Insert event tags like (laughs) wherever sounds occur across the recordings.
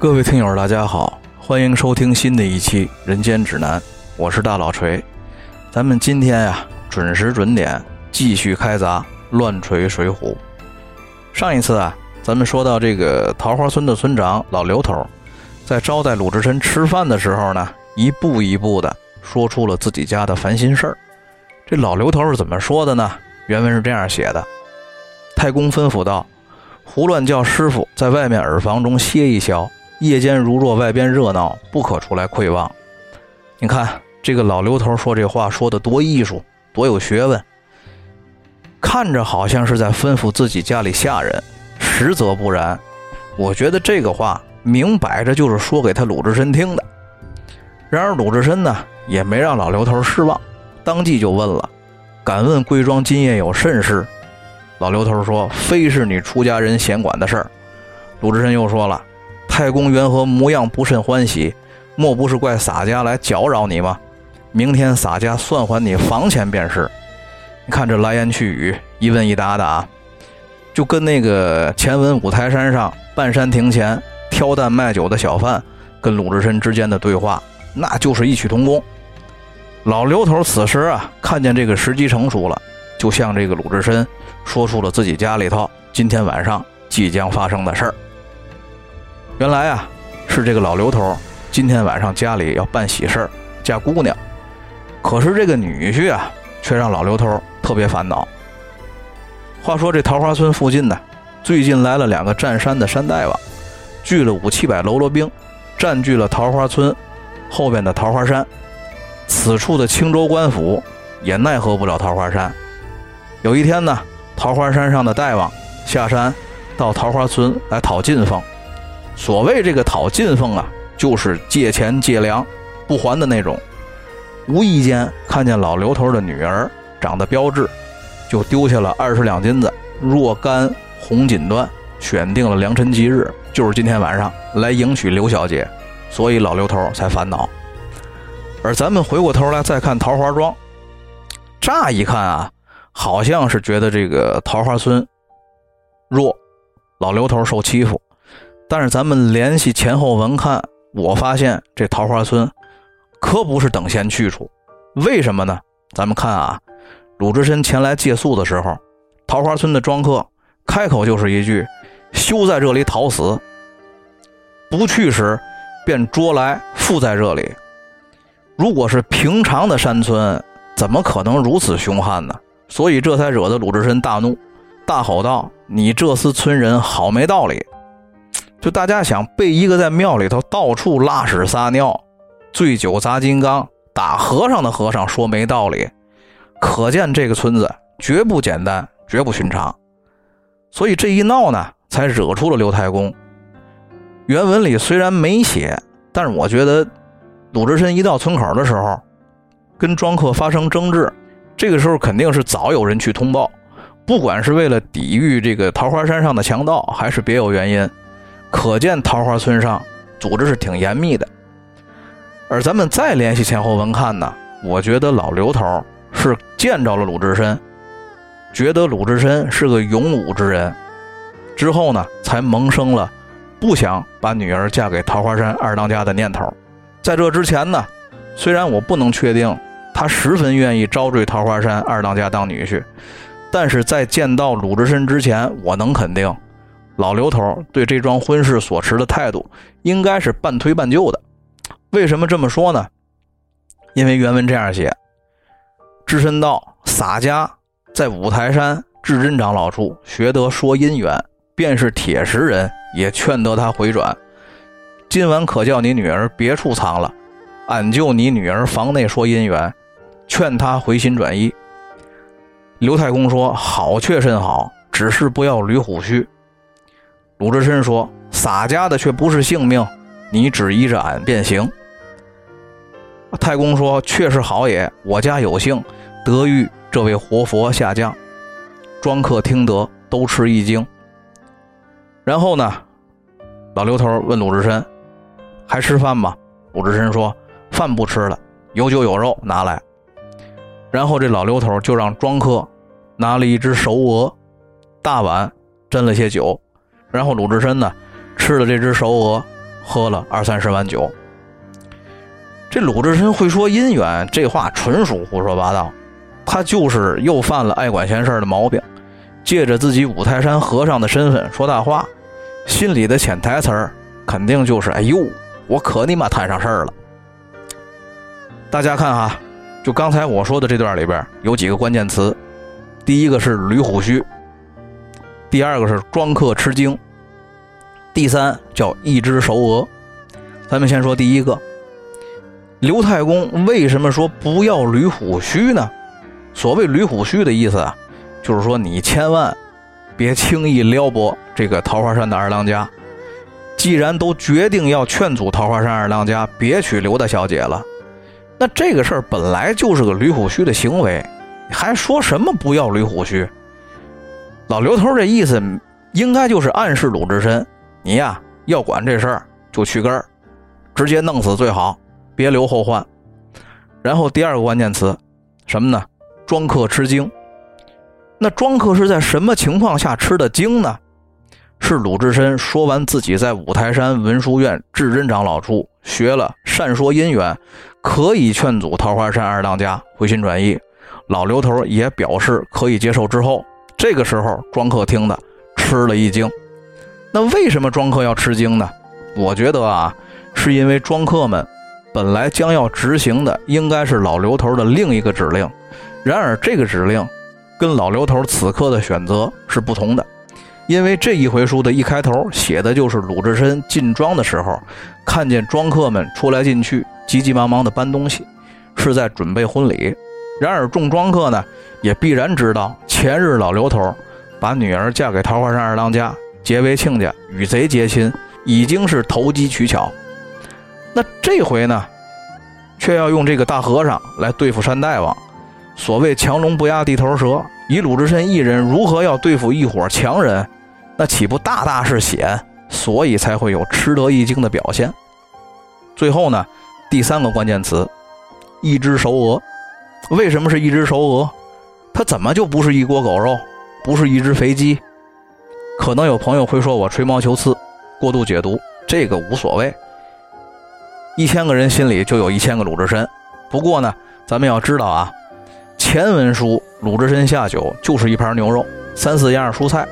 各位听友，大家好，欢迎收听新的一期《人间指南》，我是大老锤。咱们今天呀，准时准点继续开砸乱锤水浒。上一次啊，咱们说到这个桃花村的村长老刘头，在招待鲁智深吃饭的时候呢，一步一步的说出了自己家的烦心事儿。这老刘头是怎么说的呢？原文是这样写的：太公吩咐道，胡乱叫师傅在外面耳房中歇一宵。夜间如若外边热闹，不可出来窥望。你看这个老刘头说这话说的多艺术，多有学问，看着好像是在吩咐自己家里下人，实则不然。我觉得这个话明摆着就是说给他鲁智深听的。然而鲁智深呢，也没让老刘头失望，当即就问了：“敢问贵庄今夜有甚事？”老刘头说：“非是你出家人闲管的事儿。”鲁智深又说了。太公缘何模样不甚欢喜？莫不是怪洒家来搅扰你吗？明天洒家算还你房钱便是。你看这来言去语，一问一答的啊，就跟那个前文五台山上半山亭前挑担卖酒的小贩跟鲁智深之间的对话，那就是异曲同工。老刘头此时啊，看见这个时机成熟了，就向这个鲁智深说出了自己家里头今天晚上即将发生的事儿。原来啊，是这个老刘头今天晚上家里要办喜事儿，嫁姑娘。可是这个女婿啊，却让老刘头特别烦恼。话说这桃花村附近呢，最近来了两个占山的山大王，聚了五七百喽啰兵，占据了桃花村后边的桃花山。此处的青州官府也奈何不了桃花山。有一天呢，桃花山上的大王下山到桃花村来讨进奉。所谓这个讨进奉啊，就是借钱借粮不还的那种。无意间看见老刘头的女儿长得标致，就丢下了二十两金子若干红锦缎，选定了良辰吉日，就是今天晚上来迎娶刘小姐，所以老刘头才烦恼。而咱们回过头来再看桃花庄，乍一看啊，好像是觉得这个桃花村弱，老刘头受欺负。但是咱们联系前后文看，我发现这桃花村可不是等闲去处。为什么呢？咱们看啊，鲁智深前来借宿的时候，桃花村的庄客开口就是一句：“休在这里讨死。”不去时，便捉来缚在这里。如果是平常的山村，怎么可能如此凶悍呢？所以这才惹得鲁智深大怒，大吼道：“你这厮村人好没道理！”就大家想被一个在庙里头到处拉屎撒尿、醉酒砸金刚、打和尚的和尚说没道理，可见这个村子绝不简单，绝不寻常。所以这一闹呢，才惹出了刘太公。原文里虽然没写，但是我觉得鲁智深一到村口的时候，跟庄客发生争执，这个时候肯定是早有人去通报，不管是为了抵御这个桃花山上的强盗，还是别有原因。可见桃花村上组织是挺严密的，而咱们再联系前后文看呢，我觉得老刘头是见着了鲁智深，觉得鲁智深是个勇武之人，之后呢才萌生了不想把女儿嫁给桃花山二当家的念头。在这之前呢，虽然我不能确定他十分愿意招赘桃花山二当家当女婿，但是在见到鲁智深之前，我能肯定。老刘头对这桩婚事所持的态度，应该是半推半就的。为什么这么说呢？因为原文这样写：智深道洒家在五台山智真长老处学得说姻缘，便是铁石人也劝得他回转。今晚可叫你女儿别处藏了，俺就你女儿房内说姻缘，劝他回心转意。刘太公说：“好却甚好，只是不要捋虎须。”鲁智深说：“洒家的却不是性命，你只依着俺便行。”太公说：“确实好也，我家有幸得遇这位活佛下降。”庄客听得都吃一惊。然后呢，老刘头问鲁智深：“还吃饭吗？”鲁智深说：“饭不吃了，有酒有肉拿来。”然后这老刘头就让庄客拿了一只熟鹅，大碗斟了些酒。然后鲁智深呢，吃了这只熟鹅，喝了二三十碗酒。这鲁智深会说姻缘，这话纯属胡说八道。他就是又犯了爱管闲事的毛病，借着自己五台山和尚的身份说大话，心里的潜台词儿肯定就是：哎呦，我可你妈摊上事儿了。大家看哈，就刚才我说的这段里边有几个关键词，第一个是捋虎须，第二个是庄客吃惊，第三叫一只熟鹅。咱们先说第一个。刘太公为什么说不要捋虎须呢？所谓捋虎须的意思啊，就是说你千万别轻易撩拨这个桃花山的二当家。既然都决定要劝阻桃花山二当家别娶刘大小姐了，那这个事儿本来就是个捋虎须的行为，还说什么不要捋虎须？老刘头这意思应该就是暗示鲁智深，你呀要管这事儿就去根儿，直接弄死最好。别留后患。然后第二个关键词，什么呢？庄客吃惊。那庄客是在什么情况下吃的惊呢？是鲁智深说完自己在五台山文殊院智真长老处学了善说姻缘，可以劝阻桃花山二当家回心转意，老刘头也表示可以接受之后，这个时候庄客听的吃了一惊。那为什么庄客要吃惊呢？我觉得啊，是因为庄客们。本来将要执行的应该是老刘头的另一个指令，然而这个指令跟老刘头此刻的选择是不同的，因为这一回书的一开头写的就是鲁智深进庄的时候，看见庄客们出来进去，急急忙忙的搬东西，是在准备婚礼。然而众庄客呢，也必然知道前日老刘头把女儿嫁给桃花山二当家，结为亲家，与贼结亲，已经是投机取巧。那这回呢，却要用这个大和尚来对付山大王。所谓强龙不压地头蛇，以鲁智深一人如何要对付一伙强人，那岂不大大是险？所以才会有吃得一惊的表现。最后呢，第三个关键词，一只熟鹅。为什么是一只熟鹅？它怎么就不是一锅狗肉，不是一只肥鸡？可能有朋友会说我吹毛求疵，过度解读，这个无所谓。一千个人心里就有一千个鲁智深。不过呢，咱们要知道啊，前文书鲁智深下酒就是一盘牛肉，三四样蔬菜。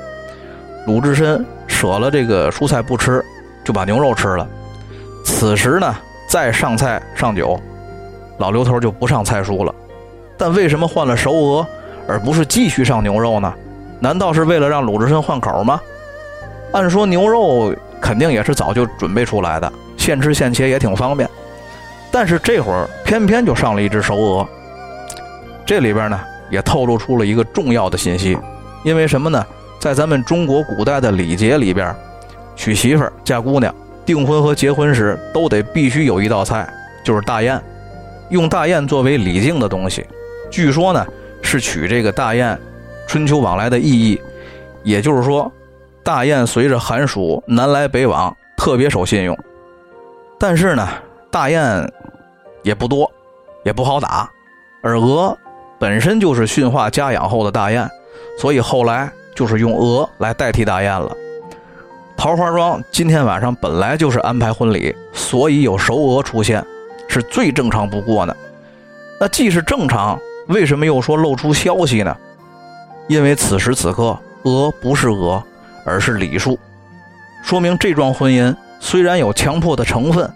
鲁智深舍了这个蔬菜不吃，就把牛肉吃了。此时呢，再上菜上酒，老刘头就不上菜蔬了。但为什么换了熟鹅，而不是继续上牛肉呢？难道是为了让鲁智深换口吗？按说牛肉肯定也是早就准备出来的。现吃现切也挺方便，但是这会儿偏偏就上了一只熟鹅。这里边呢也透露出了一个重要的信息，因为什么呢？在咱们中国古代的礼节里边，娶媳妇、嫁姑娘、订婚和结婚时都得必须有一道菜，就是大雁，用大雁作为礼敬的东西。据说呢是取这个大雁春秋往来的意义，也就是说，大雁随着寒暑南来北往，特别守信用。但是呢，大雁也不多，也不好打，而鹅本身就是驯化家养后的大雁，所以后来就是用鹅来代替大雁了。桃花庄今天晚上本来就是安排婚礼，所以有熟鹅出现是最正常不过的。那既是正常，为什么又说露出消息呢？因为此时此刻鹅不是鹅，而是礼数，说明这桩婚姻。虽然有强迫的成分，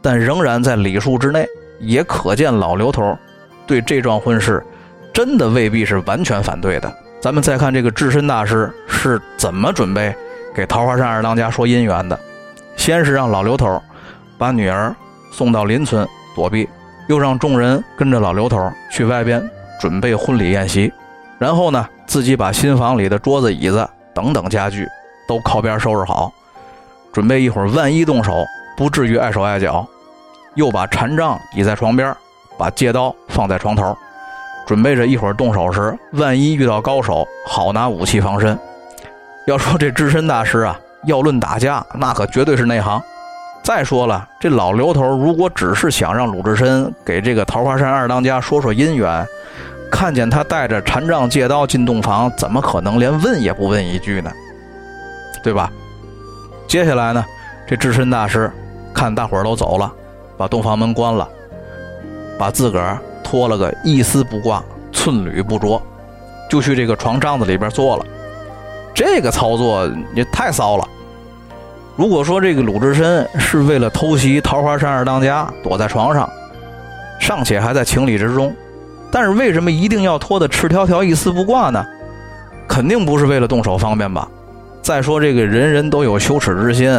但仍然在礼数之内，也可见老刘头对这桩婚事真的未必是完全反对的。咱们再看这个智深大师是怎么准备给桃花山二当家说姻缘的。先是让老刘头把女儿送到邻村躲避，又让众人跟着老刘头去外边准备婚礼宴席，然后呢，自己把新房里的桌子、椅子等等家具都靠边收拾好。准备一会儿，万一动手，不至于碍手碍脚。又把禅杖倚在床边，把戒刀放在床头，准备着一会儿动手时，万一遇到高手，好拿武器防身。要说这智深大师啊，要论打架，那可绝对是内行。再说了，这老刘头如果只是想让鲁智深给这个桃花山二当家说说姻缘，看见他带着禅杖借刀进洞房，怎么可能连问也不问一句呢？对吧？接下来呢，这智深大师看大伙儿都走了，把洞房门关了，把自个儿脱了个一丝不挂、寸缕不着，就去这个床帐子里边坐了。这个操作也太骚了。如果说这个鲁智深是为了偷袭桃花山二当家，躲在床上，尚且还在情理之中，但是为什么一定要脱得赤条条、一丝不挂呢？肯定不是为了动手方便吧？再说这个人人都有羞耻之心，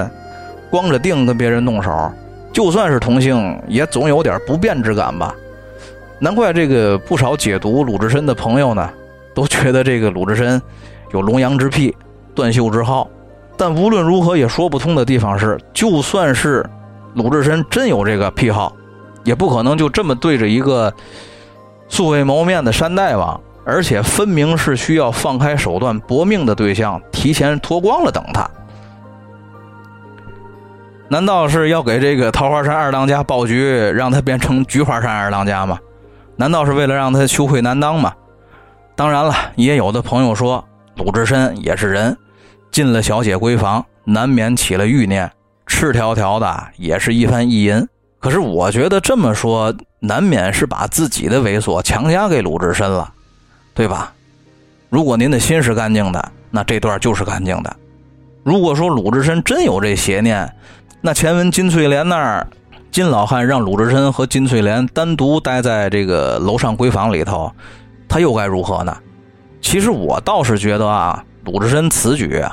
光着腚跟别人动手，就算是同性，也总有点不便之感吧？难怪这个不少解读鲁智深的朋友呢，都觉得这个鲁智深有龙阳之癖、断袖之好。但无论如何也说不通的地方是，就算是鲁智深真有这个癖好，也不可能就这么对着一个素未谋面的山大王。而且分明是需要放开手段搏命的对象，提前脱光了等他。难道是要给这个桃花山二当家爆菊，让他变成菊花山二当家吗？难道是为了让他羞愧难当吗？当然了，也有的朋友说，鲁智深也是人，进了小姐闺房，难免起了欲念，赤条条的也是一番意淫。可是我觉得这么说，难免是把自己的猥琐强加给鲁智深了。对吧？如果您的心是干净的，那这段就是干净的。如果说鲁智深真有这邪念，那前文金翠莲那儿，金老汉让鲁智深和金翠莲单独待在这个楼上闺房里头，他又该如何呢？其实我倒是觉得啊，鲁智深此举，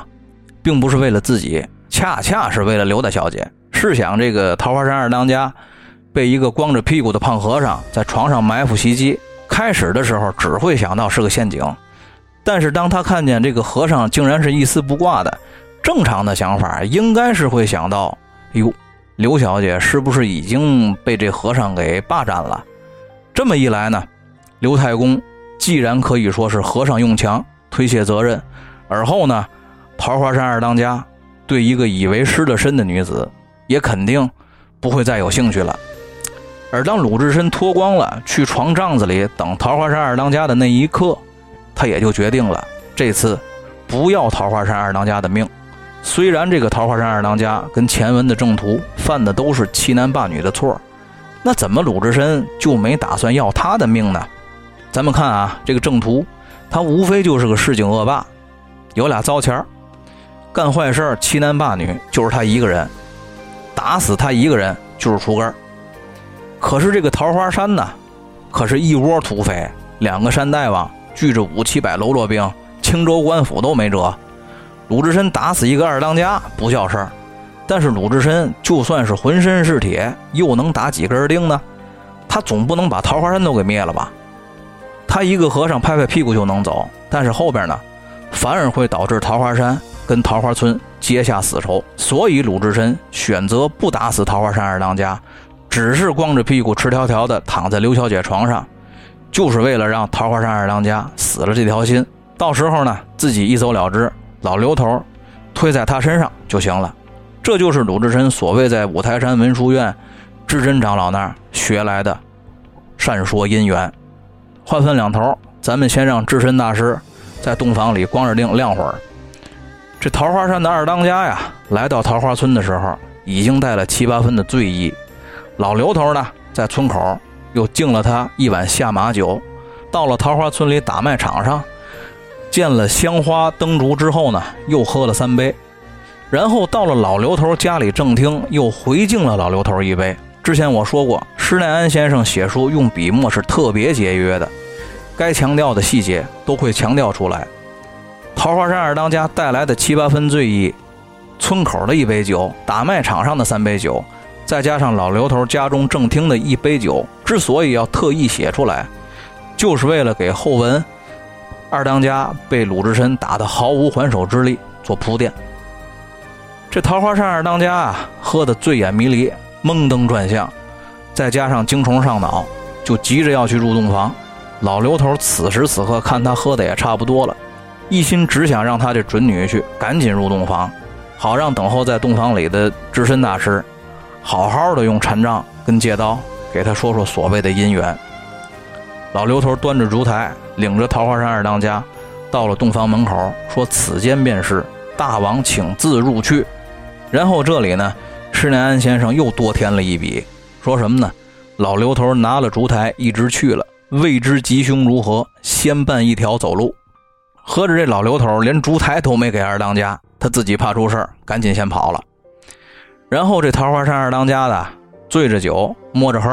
并不是为了自己，恰恰是为了刘大小姐。试想，这个桃花山二当家被一个光着屁股的胖和尚在床上埋伏袭击。开始的时候只会想到是个陷阱，但是当他看见这个和尚竟然是一丝不挂的，正常的想法应该是会想到：哟，刘小姐是不是已经被这和尚给霸占了？这么一来呢，刘太公既然可以说是和尚用强推卸责任，而后呢，桃花山二当家对一个以为失了身的女子，也肯定不会再有兴趣了。而当鲁智深脱光了去床帐子里等桃花山二当家的那一刻，他也就决定了这次不要桃花山二当家的命。虽然这个桃花山二当家跟前文的正途犯的都是欺男霸女的错，那怎么鲁智深就没打算要他的命呢？咱们看啊，这个正途他无非就是个市井恶霸，有俩糟钱儿干坏事欺男霸女就是他一个人，打死他一个人就是出根儿。可是这个桃花山呢，可是一窝土匪，两个山大王聚着五七百喽啰兵，青州官府都没辙。鲁智深打死一个二当家不叫事儿，但是鲁智深就算是浑身是铁，又能打几根钉呢？他总不能把桃花山都给灭了吧？他一个和尚拍拍屁股就能走，但是后边呢，反而会导致桃花山跟桃花村结下死仇。所以鲁智深选择不打死桃花山二当家。只是光着屁股、赤条条的躺在刘小姐床上，就是为了让桃花山二当家死了这条心。到时候呢，自己一走了之，老刘头推在他身上就行了。这就是鲁智深所谓在五台山文殊院智真长老那儿学来的善说姻缘。话分两头，咱们先让智深大师在洞房里光着腚晾会儿。这桃花山的二当家呀，来到桃花村的时候，已经带了七八分的醉意。老刘头呢，在村口又敬了他一碗下马酒，到了桃花村里打卖场上，见了香花灯烛之后呢，又喝了三杯，然后到了老刘头家里正厅，又回敬了老刘头一杯。之前我说过，施耐庵先生写书用笔墨是特别节约的，该强调的细节都会强调出来。桃花山二当家带来的七八分醉意，村口的一杯酒，打卖场上的三杯酒。再加上老刘头家中正厅的一杯酒，之所以要特意写出来，就是为了给后文二当家被鲁智深打得毫无还手之力做铺垫。这桃花山二当家啊，喝得醉眼迷离、蒙登转向，再加上精虫上脑，就急着要去入洞房。老刘头此时此刻看他喝的也差不多了，一心只想让他这准女婿赶紧入洞房，好让等候在洞房里的智深大师。好好的用禅杖跟戒刀给他说说所谓的姻缘。老刘头端着烛台，领着桃花山二当家到了洞房门口，说：“此间便是大王，请自入去。”然后这里呢，施耐庵先生又多添了一笔，说什么呢？老刘头拿了烛台，一直去了，未知吉凶如何，先办一条走路。合着这老刘头连烛台都没给二当家，他自己怕出事，赶紧先跑了。然后这桃花山二当家的醉着酒，摸着黑，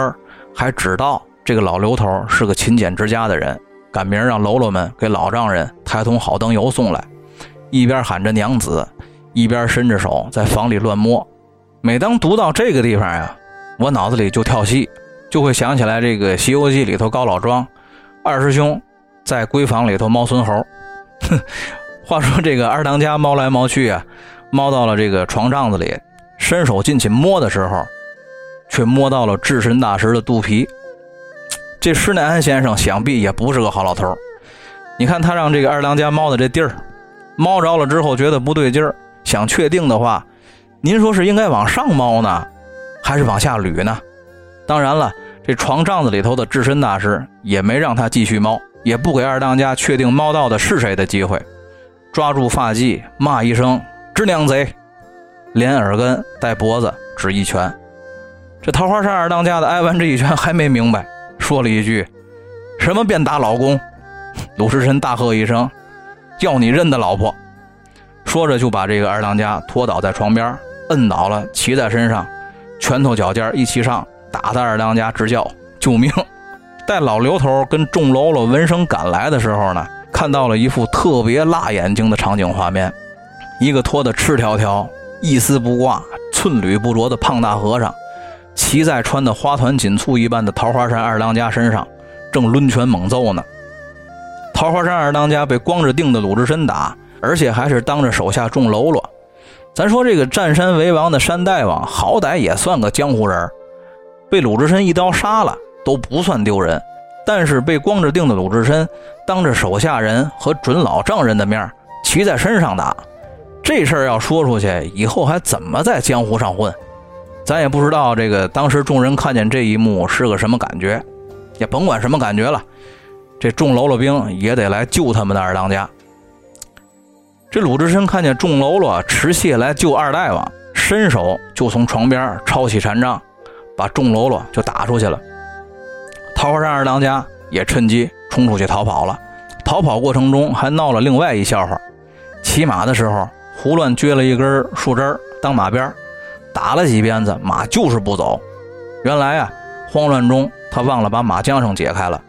还知道这个老刘头是个勤俭之家的人，赶明让喽啰们给老丈人抬桶好灯油送来，一边喊着娘子，一边伸着手在房里乱摸。每当读到这个地方呀，我脑子里就跳戏，就会想起来这个《西游记》里头高老庄二师兄在闺房里头猫孙猴。哼，(laughs) 话说这个二当家猫来猫去啊，猫到了这个床帐子里。伸手进去摸的时候，却摸到了智神大师的肚皮。这施耐庵先生想必也不是个好老头你看他让这个二当家猫的这地儿，猫着了之后觉得不对劲儿，想确定的话，您说是应该往上猫呢，还是往下捋呢？当然了，这床帐子里头的智深大师也没让他继续猫，也不给二当家确定猫到的是谁的机会，抓住发髻骂一声“直娘贼”。连耳根带脖子指一拳，这桃花山二当家的挨完这一拳还没明白，说了一句：“什么便打老公？” (laughs) 鲁智深大喝一声：“叫你认的老婆！”说着就把这个二当家拖倒在床边，摁倒了，骑在身上，拳头脚尖一齐上，打的二当家直叫救命。待老刘头跟众喽啰闻声赶来的时候呢，看到了一副特别辣眼睛的场景画面，一个脱得赤条条。一丝不挂、寸缕不着的胖大和尚，骑在穿的花团锦簇一般的桃花山二当家身上，正抡拳猛揍呢。桃花山二当家被光着腚的鲁智深打，而且还是当着手下众喽啰。咱说这个占山为王的山大王，好歹也算个江湖人，被鲁智深一刀杀了都不算丢人。但是被光着腚的鲁智深当着手下人和准老丈人的面骑在身上打。这事儿要说出去，以后还怎么在江湖上混？咱也不知道这个当时众人看见这一幕是个什么感觉，也甭管什么感觉了。这众喽啰兵也得来救他们的二当家。这鲁智深看见众喽啰持械来救二大王，伸手就从床边抄起禅杖，把众喽啰就打出去了。桃花山二当家也趁机冲出去逃跑了。逃跑过程中还闹了另外一笑话，骑马的时候。胡乱撅了一根树枝当马鞭，打了几鞭子，马就是不走。原来啊，慌乱中他忘了把马缰绳解开了。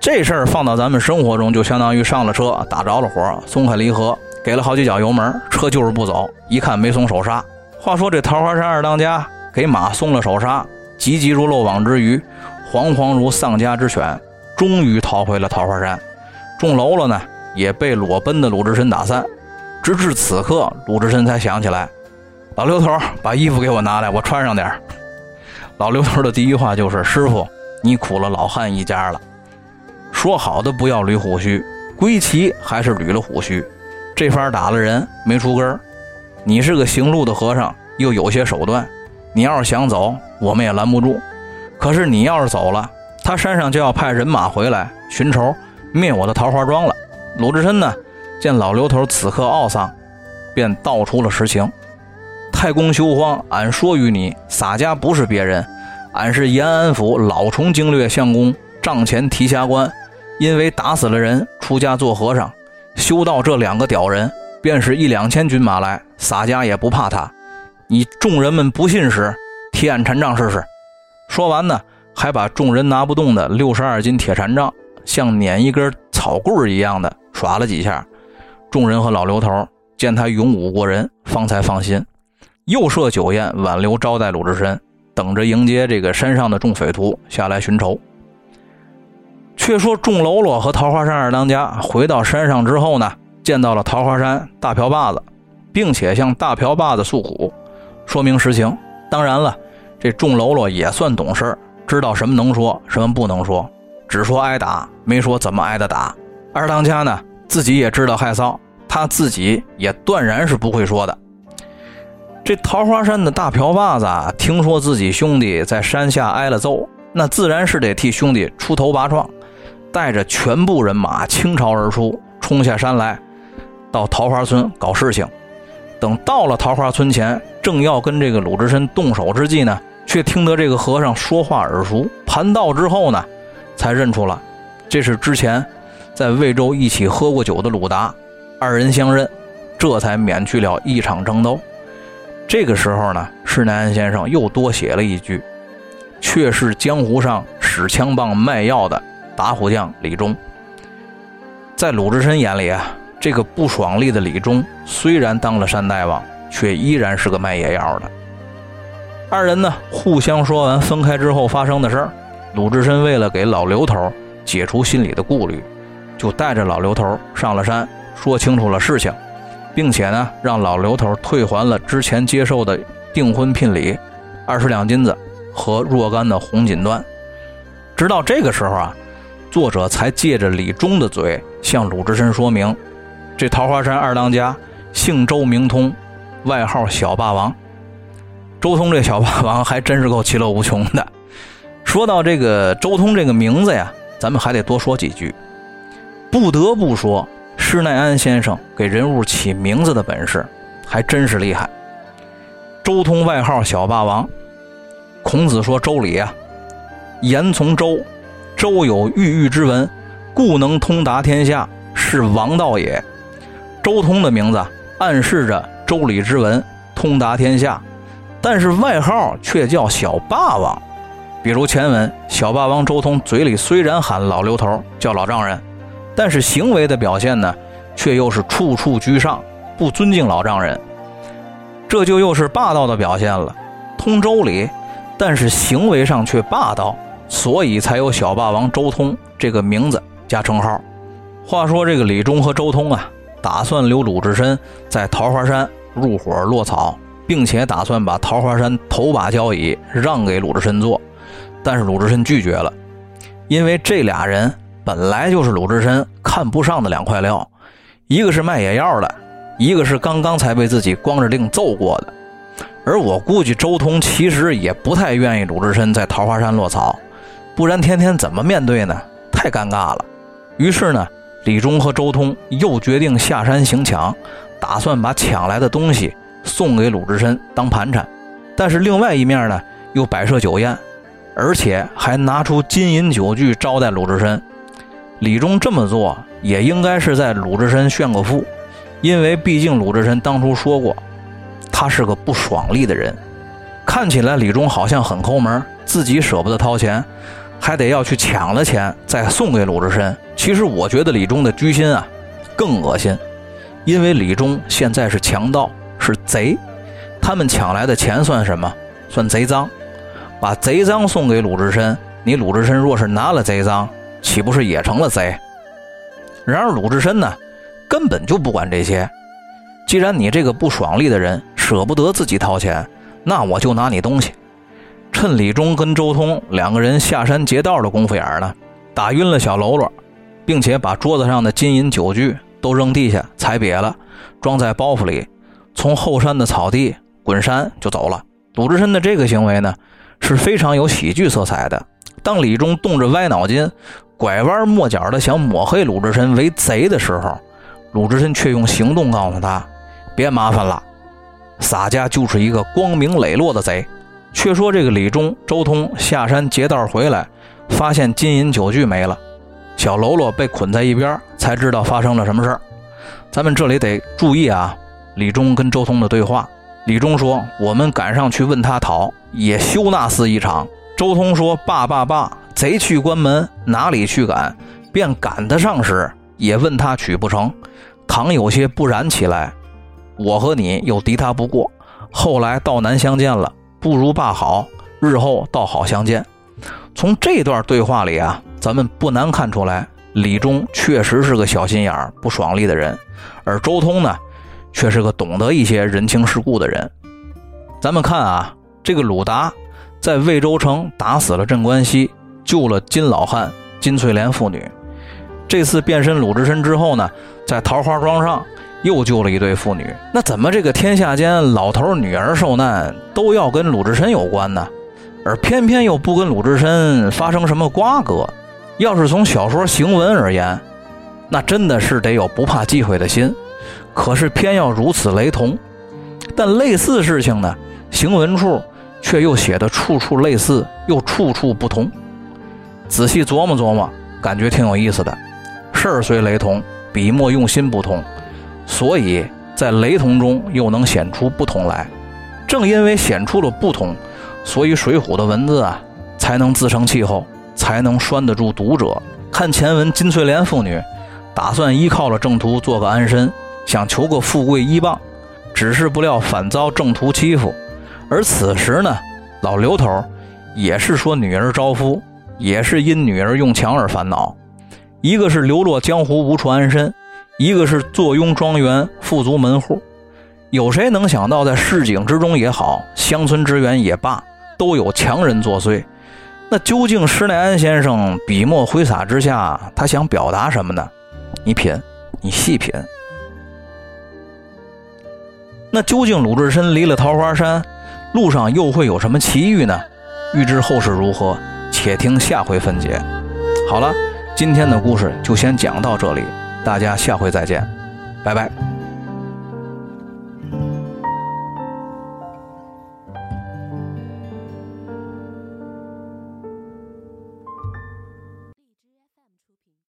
这事儿放到咱们生活中，就相当于上了车，打着了火，松开离合，给了好几脚油门，车就是不走。一看没松手刹。话说这桃花山二当家给马松了手刹，急急如漏网之鱼，惶惶如丧家之犬，终于逃回了桃花山。众喽啰呢，也被裸奔的鲁智深打散。直至此刻，鲁智深才想起来，老刘头把衣服给我拿来，我穿上点老刘头的第一话就是：“师傅，你苦了老汉一家了。说好的不要捋虎须，归齐还是捋了虎须。这番打了人没出根你是个行路的和尚，又有些手段。你要是想走，我们也拦不住。可是你要是走了，他山上就要派人马回来寻仇，灭我的桃花庄了。”鲁智深呢？见老刘头此刻懊丧，便道出了实情：“太公休慌，俺说与你，洒家不是别人，俺是延安府老崇经略相公，帐前提辖官。因为打死了人，出家做和尚，修道这两个屌人，便是一两千军马来，洒家也不怕他。你众人们不信时，提俺禅杖试试。”说完呢，还把众人拿不动的六十二斤铁禅杖，像捻一根草棍一样的耍了几下。众人和老刘头见他勇武过人，方才放心，又设酒宴挽留招待鲁智深，等着迎接这个山上的众匪徒下来寻仇。却说众喽啰和桃花山二当家回到山上之后呢，见到了桃花山大瓢把子，并且向大瓢把子诉苦，说明实情。当然了，这众喽啰也算懂事，知道什么能说，什么不能说，只说挨打，没说怎么挨的打。二当家呢？自己也知道害臊，他自己也断然是不会说的。这桃花山的大瓢把子听说自己兄弟在山下挨了揍，那自然是得替兄弟出头拔创，带着全部人马倾巢而出，冲下山来，到桃花村搞事情。等到了桃花村前，正要跟这个鲁智深动手之际呢，却听得这个和尚说话耳熟。盘道之后呢，才认出了这是之前在魏州一起喝过酒的鲁达。二人相认，这才免去了一场争斗。这个时候呢，施耐庵先生又多写了一句：“却是江湖上使枪棒卖药的打虎将李忠。”在鲁智深眼里啊。这个不爽利的李忠虽然当了山大王，却依然是个卖野药的。二人呢互相说完分开之后发生的事儿，鲁智深为了给老刘头解除心里的顾虑，就带着老刘头上了山，说清楚了事情，并且呢让老刘头退还了之前接受的订婚聘礼二十两金子和若干的红锦缎。直到这个时候啊，作者才借着李忠的嘴向鲁智深说明。这桃花山二当家姓周名通，外号小霸王。周通这小霸王还真是够其乐无穷的。说到这个周通这个名字呀，咱们还得多说几句。不得不说，施耐庵先生给人物起名字的本事还真是厉害。周通外号小霸王，孔子说周礼啊，言从周，周有郁郁之文，故能通达天下，是王道也。周通的名字暗示着周礼之文通达天下，但是外号却叫小霸王。比如前文，小霸王周通嘴里虽然喊老刘头叫老丈人，但是行为的表现呢，却又是处处居上，不尊敬老丈人。这就又是霸道的表现了。通周礼，但是行为上却霸道，所以才有小霸王周通这个名字加称号。话说这个李忠和周通啊。打算留鲁智深在桃花山入伙落草，并且打算把桃花山头把交椅让给鲁智深做，但是鲁智深拒绝了，因为这俩人本来就是鲁智深看不上的两块料，一个是卖野药的，一个是刚刚才被自己光着腚揍过的，而我估计周通其实也不太愿意鲁智深在桃花山落草，不然天天怎么面对呢？太尴尬了。于是呢。李忠和周通又决定下山行抢，打算把抢来的东西送给鲁智深当盘缠。但是另外一面呢，又摆设酒宴，而且还拿出金银酒具招待鲁智深。李忠这么做也应该是在鲁智深炫个富，因为毕竟鲁智深当初说过，他是个不爽利的人。看起来李忠好像很抠门，自己舍不得掏钱。还得要去抢了钱再送给鲁智深。其实我觉得李忠的居心啊更恶心，因为李忠现在是强盗，是贼，他们抢来的钱算什么？算贼赃。把贼赃送给鲁智深，你鲁智深若是拿了贼赃，岂不是也成了贼？然而鲁智深呢，根本就不管这些。既然你这个不爽利的人舍不得自己掏钱，那我就拿你东西。趁李忠跟周通两个人下山劫道的功夫眼儿呢，打晕了小喽啰，并且把桌子上的金银酒具都扔地下踩瘪了，装在包袱里，从后山的草地滚山就走了。鲁智深的这个行为呢，是非常有喜剧色彩的。当李忠动着歪脑筋，拐弯抹角的想抹黑鲁智深为贼的时候，鲁智深却用行动告诉他：“别麻烦了，洒家就是一个光明磊落的贼。”却说这个李忠、周通下山劫道回来，发现金银酒具没了，小喽啰被捆在一边，才知道发生了什么事儿。咱们这里得注意啊，李忠跟周通的对话。李忠说：“我们赶上去问他讨，也休那厮一场。”周通说：“罢罢罢，贼去关门，哪里去赶？便赶得上时，也问他取不成。倘有些不然起来，我和你又敌他不过，后来道难相见了。”不如罢好，日后倒好相见。从这段对话里啊，咱们不难看出来，李忠确实是个小心眼、不爽利的人，而周通呢，却是个懂得一些人情世故的人。咱们看啊，这个鲁达在魏州城打死了镇关西，救了金老汉、金翠莲父女。这次变身鲁智深之后呢，在桃花庄上。又救了一对父女，那怎么这个天下间老头儿女儿受难都要跟鲁智深有关呢？而偏偏又不跟鲁智深发生什么瓜葛？要是从小说行文而言，那真的是得有不怕忌讳的心。可是偏要如此雷同，但类似事情呢，行文处却又写的处处类似，又处处不同。仔细琢磨琢磨，感觉挺有意思的。事儿虽雷同，笔墨用心不同，所以在雷同中又能显出不同来。正因为显出了不同，所以《水浒》的文字啊，才能自成气候，才能拴得住读者。看前文，金翠莲妇女打算依靠了郑屠做个安身，想求个富贵依傍，只是不料反遭郑屠欺负。而此时呢，老刘头也是说女儿招夫，也是因女儿用强而烦恼。一个是流落江湖无处安身，一个是坐拥庄园富足门户。有谁能想到，在市井之中也好，乡村之园也罢，都有强人作祟。那究竟施耐庵先生笔墨挥洒之下，他想表达什么呢？你品，你细品。那究竟鲁智深离了桃花山，路上又会有什么奇遇呢？欲知后事如何，且听下回分解。好了，今天的故事就先讲到这里，大家下回再见，拜拜。